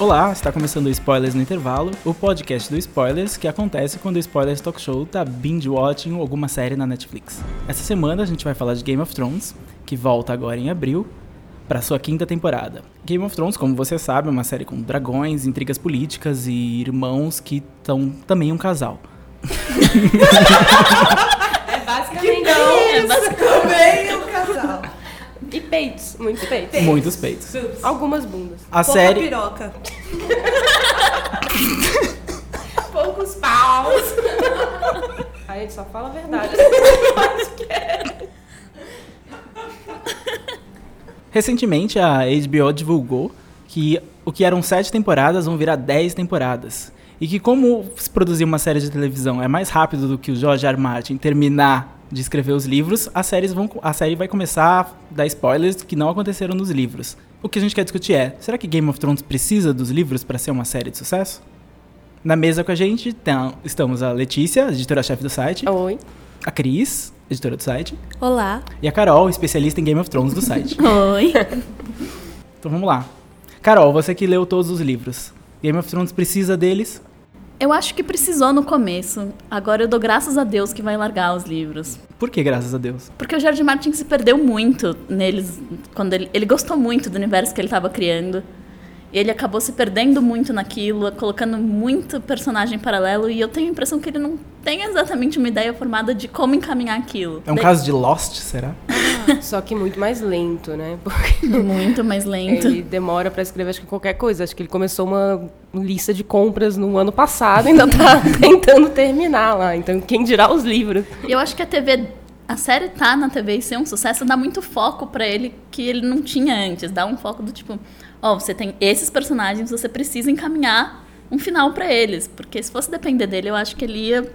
Olá, está começando o Spoilers no Intervalo, o podcast do Spoilers que acontece quando o Spoilers Talk Show tá binge-watching alguma série na Netflix. Essa semana a gente vai falar de Game of Thrones, que volta agora em abril, para sua quinta temporada. Game of Thrones, como você sabe, é uma série com dragões, intrigas políticas e irmãos que estão também um casal. É basicamente Não, é basi- também um casal. E peitos, muitos peitos. Muitos peitos. Algumas bundas. A Pouca série, piroca. Poucos paus. A gente só fala a verdade. recentemente a HBO divulgou que o que eram sete temporadas vão virar dez temporadas. E que como se produzir uma série de televisão é mais rápido do que o George. R. Martin terminar de escrever os livros, as séries vão, a série vai começar a dar spoilers que não aconteceram nos livros. O que a gente quer discutir é, será que Game of Thrones precisa dos livros para ser uma série de sucesso? Na mesa com a gente tem- estamos a Letícia, editora-chefe do site, Oi. a Cris, editora do site, Olá. e a Carol, especialista em Game of Thrones do site. Oi. Então vamos lá. Carol, você que leu todos os livros. Game of Thrones precisa deles? Eu acho que precisou no começo. Agora eu dou graças a Deus que vai largar os livros. Por que, graças a Deus? Porque o George Martin se perdeu muito neles. quando Ele, ele gostou muito do universo que ele estava criando. E ele acabou se perdendo muito naquilo, colocando muito personagem paralelo. E eu tenho a impressão que ele não tem exatamente uma ideia formada de como encaminhar aquilo. É um Daí- caso de Lost, será? Só que muito mais lento, né? Porque Muito mais lento. ele demora pra escrever acho que qualquer coisa. Acho que ele começou uma lista de compras no ano passado e ainda tá tentando terminar lá. Então, quem dirá os livros? E eu acho que a TV, a série tá na TV e ser um sucesso dá muito foco pra ele que ele não tinha antes. Dá um foco do tipo, ó, você tem esses personagens, você precisa encaminhar um final pra eles, porque se fosse depender dele, eu acho que ele ia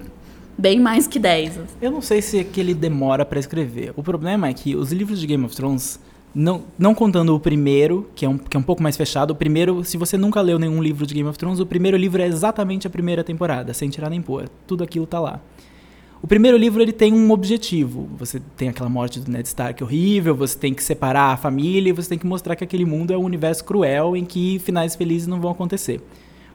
bem mais que 10. Eu não sei se é que ele demora pra escrever. O problema é que os livros de Game of Thrones, não, não contando o primeiro, que é, um, que é um pouco mais fechado, o primeiro, se você nunca leu nenhum livro de Game of Thrones, o primeiro livro é exatamente a primeira temporada, sem tirar nem pôr. Tudo aquilo tá lá. O primeiro livro ele tem um objetivo. Você tem aquela morte do Ned Stark horrível, você tem que separar a família você tem que mostrar que aquele mundo é um universo cruel em que finais felizes não vão acontecer.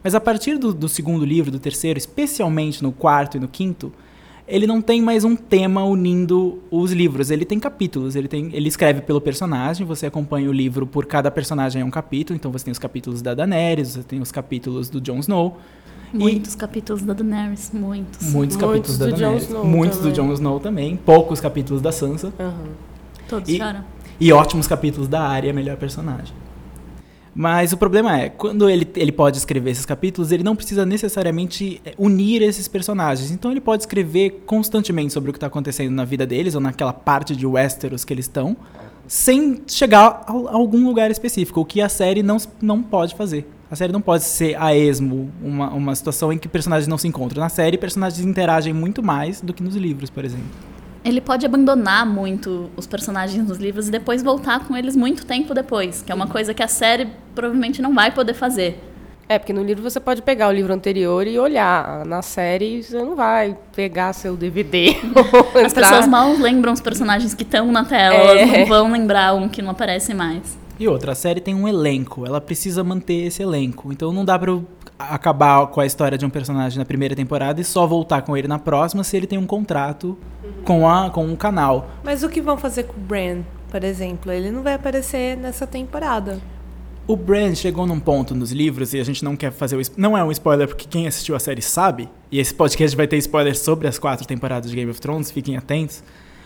Mas a partir do, do segundo livro, do terceiro, especialmente no quarto e no quinto, ele não tem mais um tema unindo os livros. Ele tem capítulos. Ele, tem, ele escreve pelo personagem, você acompanha o livro por cada personagem é um capítulo. Então você tem os capítulos da Daenerys, você tem os capítulos do Jon Snow. E- Muitos capítulos da Daenerys, muitos. Muitos capítulos Muitos da do Jon Daenerys. Snow muitos também. do Jon Snow também. Poucos capítulos da Sansa. Aham. Todos E- choram. E ótimos capítulos da Arya, melhor personagem. Mas o problema é, quando ele, ele pode escrever esses capítulos, ele não precisa necessariamente eh, unir esses personagens. Então ele pode escrever constantemente sobre o que está acontecendo na vida deles, ou naquela parte de Westeros que eles estão, sem chegar a, a algum lugar específico, o que a série não, não pode fazer. A série não pode ser a esmo, uma, uma situação em que personagens não se encontram. Na série, personagens interagem muito mais do que nos livros, por exemplo. Ele pode abandonar muito os personagens nos livros e depois voltar com eles muito tempo depois, que é uma coisa que a série provavelmente não vai poder fazer. É, porque no livro você pode pegar o livro anterior e olhar. Na série você não vai pegar seu DVD. As pessoas mal lembram os personagens que estão na tela, É. elas não vão lembrar um que não aparece mais. E outra, a série tem um elenco, ela precisa manter esse elenco. Então não dá pra acabar com a história de um personagem na primeira temporada e só voltar com ele na próxima se ele tem um contrato com, a, com um canal. Mas o que vão fazer com o Bran, por exemplo? Ele não vai aparecer nessa temporada. O Bran chegou num ponto nos livros, e a gente não quer fazer o. Não é um spoiler, porque quem assistiu a série sabe, e esse podcast vai ter spoilers sobre as quatro temporadas de Game of Thrones, fiquem atentos.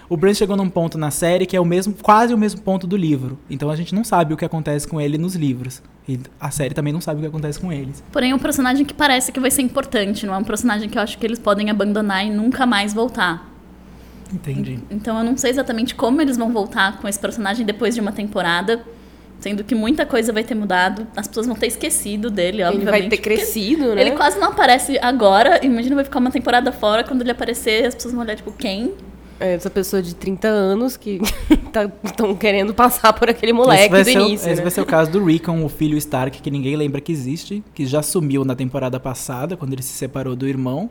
O Bran chegou num ponto na série que é o mesmo, quase o mesmo ponto do livro. Então a gente não sabe o que acontece com ele nos livros. E a série também não sabe o que acontece com eles. Porém, é um personagem que parece que vai ser importante, não é um personagem que eu acho que eles podem abandonar e nunca mais voltar. Entendi. Então eu não sei exatamente como eles vão voltar com esse personagem depois de uma temporada, sendo que muita coisa vai ter mudado, as pessoas vão ter esquecido dele, Ele obviamente. vai ter crescido, né? Ele quase não aparece agora, imagina vai ficar uma temporada fora, quando ele aparecer, as pessoas vão olhar tipo, quem? É, essa pessoa de 30 anos que estão querendo passar por aquele moleque do ser, o- início, esse né? vai ser o caso do Rickon, o filho Stark, que ninguém lembra que existe, que já sumiu na temporada passada, quando ele se separou do irmão.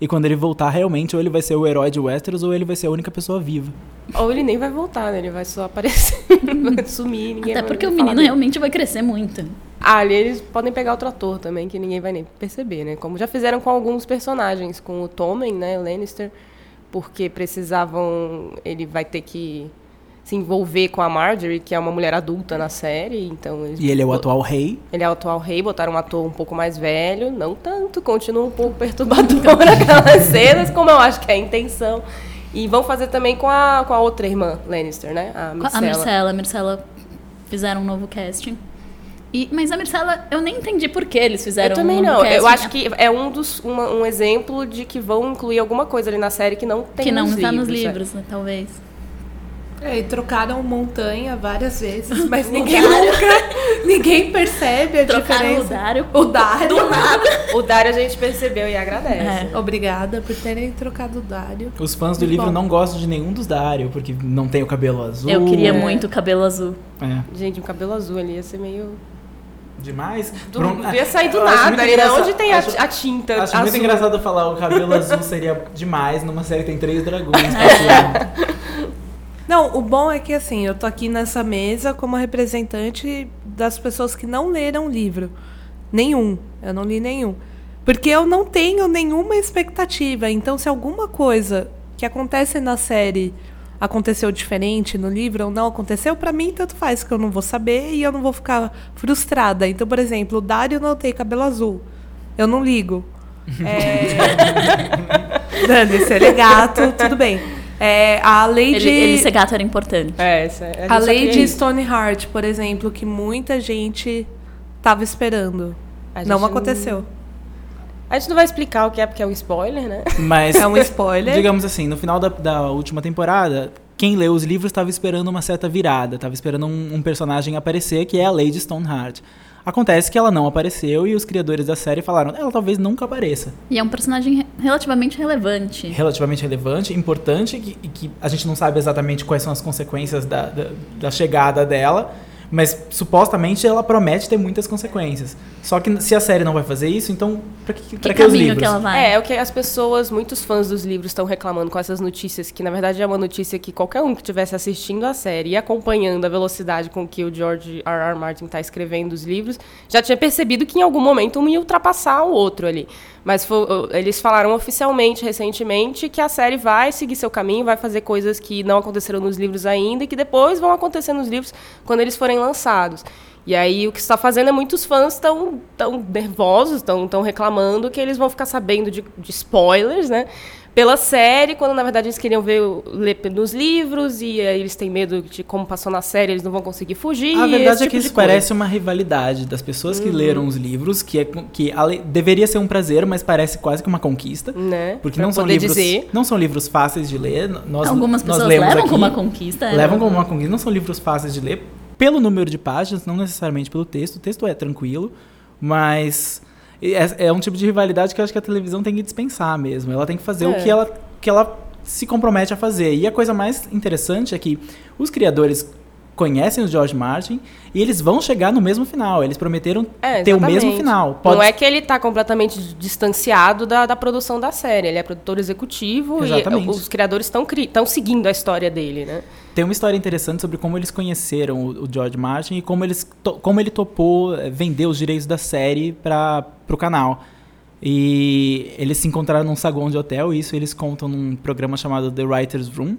E quando ele voltar, realmente, ou ele vai ser o herói de Westeros, ou ele vai ser a única pessoa viva. Ou ele nem vai voltar, né? Ele vai só aparecer, vai sumir, ninguém Até vai porque o menino dele. realmente vai crescer muito. Ah, ali eles podem pegar outro ator também, que ninguém vai nem perceber, né? Como já fizeram com alguns personagens, com o Tommen, né, o Lannister, porque precisavam... Ele vai ter que se envolver com a Marjorie, que é uma mulher adulta na série, então... Eles E ele é o atual rei. Ele é o atual rei, botaram um ator um pouco mais velho, não tanto, continua um pouco perturbador aquelas cenas, como eu acho que é a intenção. E vão fazer também com a, com a outra irmã Lannister, né? A A Myrcella. Mircela, a Mircela fizeram um novo casting. E, mas a Mircela, eu nem entendi por que eles fizeram Eu também um não. Eu acho que é um dos uma- um exemplo de que vão incluir alguma coisa ali na série que não tem que não está nos livros, é. livros, né, talvez. É, e trocaram montanha várias vezes, mas ninguém nunca. Ninguém percebe a Trocaram o diferença. Dário. O Dário. Do nada. O Dario a gente percebeu e agradece. É. Obrigada por terem trocado o Dário. Os fãs do Muito livro bom. não gostam de nenhum dos Dario, porque não tem o cabelo azul. Eu queria É. muito cabelo azul. É. Gente, um cabelo azul ali ia ser meio. Demais. Do, um- ia sair do Eu nada né? engraçado- Onde tem a, acho- a tinta Acho azul? muito engraçado falar o cabelo azul seria demais numa série que tem três dragões É. passeando. Não, o bom é que assim, eu tô aqui nessa mesa como representante das pessoas que não leram o livro. Nenhum. Eu não li nenhum. Porque eu não tenho nenhuma expectativa. Então, se alguma coisa que acontece na série aconteceu diferente no livro ou não aconteceu, pra mim tanto faz, que eu não vou saber e eu não vou ficar frustrada. Então, por exemplo, o Dário não tem cabelo azul. Eu não ligo. É... Dane-se, ele é gato, tudo bem. É, a Lady... Ele, ele ser gato era importante. É, essa, gente A Lady queria isso. Stoneheart, por exemplo, que muita gente tava esperando. A Não aconteceu. A gente não vai explicar o que é, porque é um spoiler, né? Mas, É um spoiler. digamos assim, no final da, da última temporada, quem leu os livros estava esperando uma certa virada, estava esperando um, um personagem aparecer, que é a Lady Stoneheart. Acontece que ela não apareceu e os criadores da série falaram, ela talvez nunca apareça. E é um personagem re- relativamente relevante. Relativamente relevante, importante, que, e que a gente não sabe exatamente quais são as consequências da, da, da chegada dela, mas supostamente ela promete ter muitas consequências. Só que se a série não vai fazer isso, então pra que, Que pra que os livros? que ela vai? É, é o que as pessoas, muitos fãs dos livros estão reclamando com essas notícias, que na verdade é uma notícia que qualquer um que estivesse assistindo a série e acompanhando a velocidade com que o George R. R. Martin está escrevendo os livros, já tinha percebido que em algum momento um ia ultrapassar o outro ali. Mas fo- eles falaram oficialmente, recentemente, que a série vai seguir seu caminho, vai fazer coisas que não aconteceram nos livros ainda e que depois vão acontecer nos livros quando eles forem lançados. E aí o que está fazendo é muitos fãs estão tão nervosos, estão tão reclamando que eles vão ficar sabendo de, de spoilers, né? Pela série, quando na verdade eles queriam ver o- ler nos livros e aí eles têm medo de como passou na série, eles não vão conseguir fugir. A verdade esse é que tipo isso parece uma rivalidade das pessoas Uhum. que leram os livros, que, é, que ale- deveria ser um prazer, mas parece quase que uma conquista. né? Porque Pra não são livros, dizer. não são livros fáceis de ler. Nós, Algumas nós pessoas lemos levam aqui, como uma conquista. é. levam como uma conquista. Não são livros fáceis de ler pelo número de páginas, não necessariamente pelo texto. O texto é tranquilo, mas é, é um tipo de rivalidade que eu acho que a televisão tem que dispensar mesmo. Ela tem que fazer o É. que ela, que ela se compromete a fazer. E a coisa mais interessante é que os criadores conhecem o George Martin e eles vão chegar no mesmo final. Eles prometeram É, ter o mesmo final. Pode Não é que ele está completamente distanciado da, da produção da série. Ele é produtor executivo Exatamente. e os criadores estão seguindo a história dele, né? Tem uma história interessante sobre como eles conheceram o, o George Martin e como, eles como ele topou eh, vender os direitos da série para o canal. E eles se encontraram num saguão de hotel, e isso eles contam num programa chamado The Writer's Room,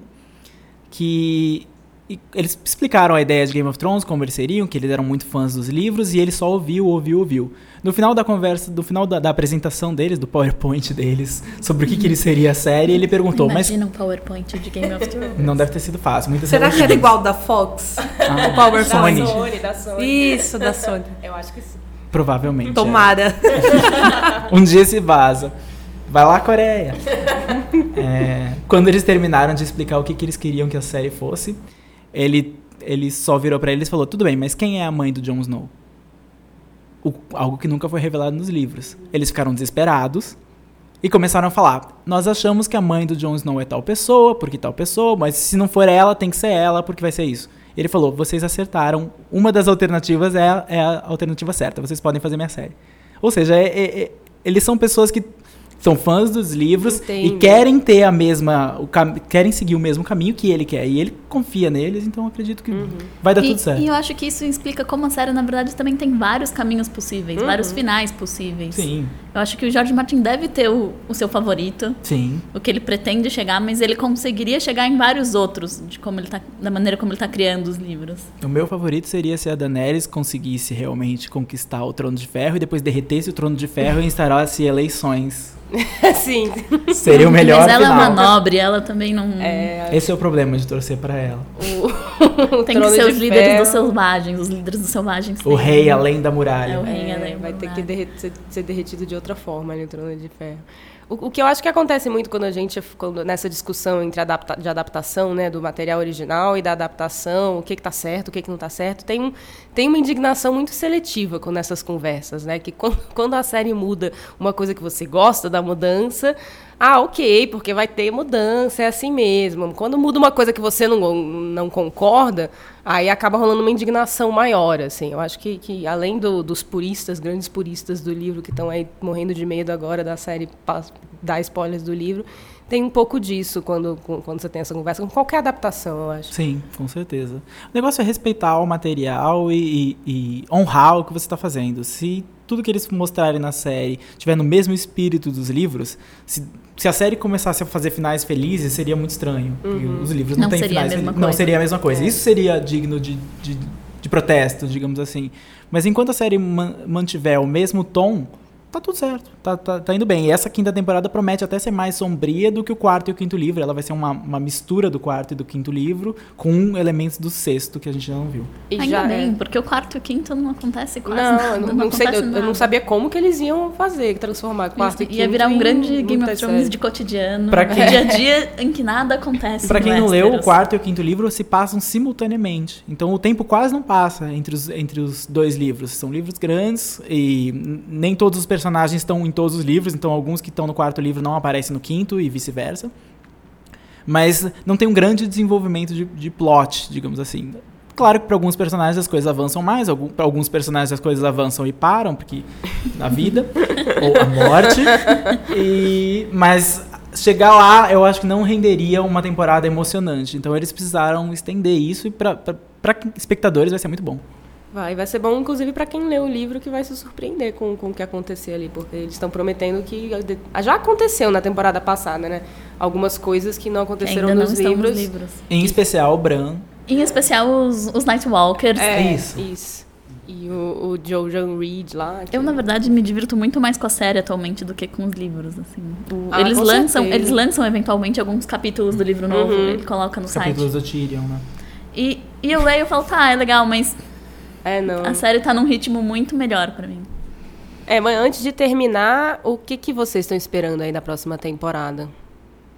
que e eles explicaram a ideia de Game of Thrones, como eles seriam, que eles eram muito fãs dos livros, e ele só ouviu, ouviu, ouviu. No final da conversa, no final da, da apresentação deles, do PowerPoint deles, sobre o que, que ele seria a série, ele perguntou, mas Imagina um PowerPoint de Game of Thrones. não deve ter sido fácil. Muitas Será que era igual da Fox? Ah, o PowerPoint? Sony. Sony, da Sony. Isso, da Sony. Eu acho que sim. Provavelmente. é. Tomara. Um dia se vaza. Vai lá, Coreia. É, quando eles terminaram de explicar o que, que eles queriam que a série fosse, ele, ele só virou pra eles e falou: Tudo bem, mas quem é a mãe do Jon Snow? O- algo que nunca foi revelado nos livros. Eles ficaram desesperados e começaram a falar: Nós achamos que a mãe do Jon Snow é tal pessoa, porque tal pessoa, mas se não for ela, tem que ser ela, porque vai ser isso. Ele falou: Vocês acertaram. Uma das alternativas é a, é a alternativa certa. Vocês podem fazer minha série. Ou seja, é- é- é- eles são pessoas que são fãs dos livros e Entendo. querem ter a mesma. O querem seguir o mesmo caminho que ele quer. E ele confia neles, então eu acredito que vai dar E, tudo certo. e eu acho que isso explica como a série, na verdade, também tem vários caminhos possíveis, vários finais possíveis. Sim, Eu acho que o George Martin deve ter o, o seu favorito, sim. o que ele pretende chegar, mas ele conseguiria chegar em vários outros, de como ele tá, da maneira como ele tá criando os livros. O meu favorito seria se a Daenerys conseguisse realmente conquistar o Trono de Ferro e depois derretesse o Trono de Ferro e instaurasse eleições. Sim. Seria o melhor mas ela final. é uma nobre, ela também não. É, Esse é o problema de torcer pra ela. o, o Tem que Trono ser os líderes Ferro, dos selvagens, os líderes dos selvagens. O rei além da muralha. É o rei É, além vai ter que ser, ser derretido de outra forma ali, o Trono de Ferro. O, que eu acho que acontece muito quando a gente, quando, nessa discussão entre adapta, de adaptação né, do material original e da adaptação, o que está certo, o que, que não está certo, tem, um, tem uma indignação muito seletiva com nessas conversas, né? Que quando, quando a série muda uma coisa que você gosta da mudança, ah, ok, porque vai ter mudança, é assim mesmo. Quando muda uma coisa que você não, não concorda, aí acaba rolando uma indignação maior, assim. Eu acho que, que além do- dos puristas, grandes puristas do livro, que estão aí morrendo de medo agora da série dar spoilers do livro, tem um pouco disso quando, quando você tem essa conversa, com qualquer adaptação, eu acho. Sim, com certeza. O negócio é respeitar o material e, e- e honrar o que você está fazendo. Se tudo que eles mostrarem na série tiver no mesmo espírito dos livros, se, se a série começasse a fazer finais felizes, seria muito estranho. porque Os livros não, Não têm seria a finais mesma felizes. Não seria a mesma coisa. Isso seria digno de, de, de protesto, digamos assim. Mas enquanto a série man- mantiver o mesmo tom, tá tudo certo. Tá, tá, tá indo bem. E essa quinta temporada promete até ser mais sombria do que o quarto e o quinto livro. Ela vai ser uma, uma mistura do quarto e do quinto livro com elementos do sexto que a gente não viu. E Ainda já bem, é- porque o quarto e o quinto não acontece quase Não, nada. eu não, não não sei, eu, eu não sabia como que eles iam fazer, transformar quarto e Isso, quinto Ia virar um em grande Game of Thrones de cotidiano. Pra quem- Dia a dia em que nada acontece. Pra no quem não leu, o quarto e o quinto livro se passam simultaneamente. Então o tempo quase não passa entre os, entre os dois livros. São livros grandes e nem todos os personagens estão em todos os livros, então alguns que estão no quarto livro não aparecem no quinto e vice-versa. Mas não tem um grande desenvolvimento de, de plot, digamos assim. Claro que para alguns personagens as coisas avançam mais, para alguns personagens as coisas avançam e param, porque na vida, ou a morte. E, mas chegar lá, eu acho que não renderia uma temporada emocionante. Então eles precisaram estender isso e para espectadores vai ser muito bom. Vai, vai ser bom, inclusive, para quem lê o livro, que vai se surpreender com, com o que acontecer ali, porque eles estão prometendo que. Já aconteceu na temporada passada, né? Algumas coisas que não Que aconteceram não nos estão livros. nos livros. Em especial o Bran. Em especial os, os Nightwalkers. É, Isso. isso. E o, o Jojan Reed lá. que- Eu, na verdade, me divirto muito mais com a série atualmente do que com os livros, assim. O- Ah, eles lançam, certeza. eles lançam eventualmente alguns capítulos do livro novo, Uhum. ele coloca no Os site. capítulos do Tyrion, né? E, e eu leio e falo, tá, é legal, mas É, não. a série tá num ritmo muito melhor pra mim. É, mas antes de terminar, o que, que vocês estão esperando aí da próxima temporada?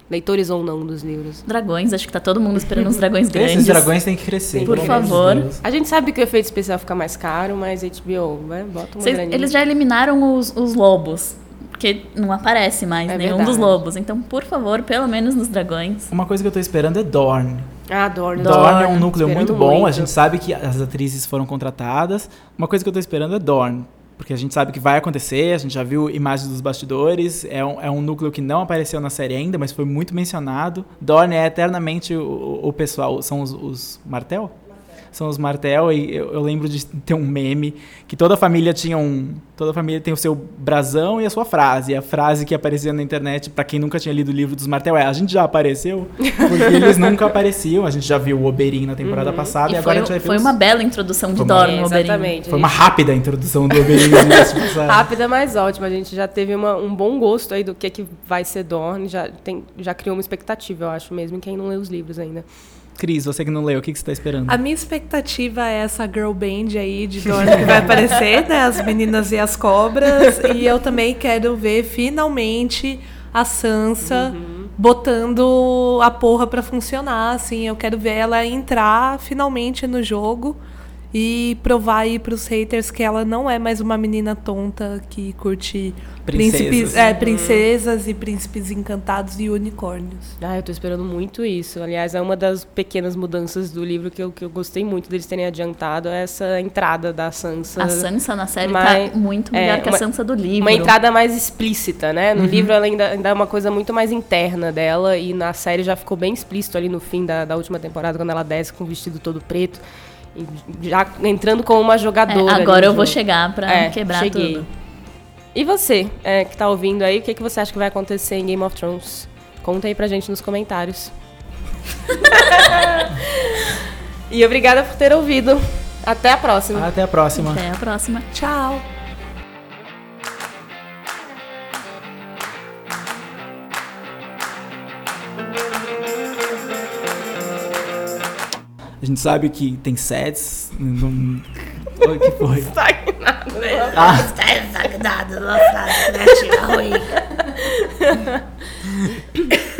Leitores ou não dos livros? Dragões, acho que tá todo mundo esperando os dragões grandes. Esses dragões têm que crescer. Por favor. Deus. A gente sabe que o efeito especial fica mais caro, mas HBO, vai, bota uma Vocês- graninha. eles já eliminaram os, os lobos, porque não aparece mais É nenhum verdade. dos lobos. Então, por favor, pelo menos nos dragões. Uma coisa que eu tô esperando é Dorne. Ah, Dorne. Dorne é um núcleo muito bom, a muito. gente sabe que as atrizes foram contratadas. Uma coisa que eu tô esperando é Dorne. Porque a gente sabe que vai acontecer, a gente já viu imagens dos bastidores. É um, é um núcleo que não apareceu na série ainda, mas foi muito mencionado. Dorne é eternamente o, o pessoal. São os, os Martel? São os Martel, e eu, eu lembro de ter um meme que toda família tinha um. Toda família tem o seu brasão e a sua frase. E a frase que aparecia na internet, pra quem nunca tinha lido o livro dos Martel, é: A gente já apareceu? Porque eles nunca apareciam. A gente já viu o Oberyn na temporada passada e, e agora foi, a gente vai ver foi os- uma bela introdução de Dorne É, no Oberyn. exatamente. Foi uma rápida introdução do Oberyn. de passagem. Rápida, mas ótima. A gente já teve uma- um bom gosto aí do que, que vai ser Dorne. Já, tem, já criou uma expectativa, eu acho, mesmo em quem não lê os livros ainda. Cris, você que não leu, o que, que você tá esperando? A minha expectativa é essa girl band aí de Dorne que vai aparecer, né? As meninas e as cobras. E eu também quero ver finalmente a Sansa botando a porra pra funcionar, assim. Eu quero ver ela entrar finalmente no jogo e provar aí pros haters que ela não é mais uma menina tonta que curte Princesas. príncipes, é, princesas e príncipes encantados e unicórnios. Ah, eu tô esperando muito isso. Aliás, é uma das pequenas mudanças do livro que eu, que eu gostei muito deles terem adiantado, é essa entrada da Sansa. A Sansa na série Mas- tá muito é, melhor que a uma- Sansa do livro. Uma entrada mais explícita, né? No livro ela ainda, ainda é uma coisa muito mais interna dela e na série já ficou bem explícito ali no fim da, da última temporada, quando ela desce com o vestido todo preto, e já entrando como uma É, jogadora. ali agora eu vou jogo. chegar pra É, quebrar cheguei. tudo. E você, é, que tá ouvindo aí, o que, que você acha que vai acontecer em Game of Thrones? Conta aí pra gente nos comentários. e obrigada por ter ouvido. Até a próxima. Até a próxima. Até a próxima. Tchau! A gente sabe que tem sets. Não... O que foi? Estagnado, né? Ah. Está estagnado, uma frase criativa ruim.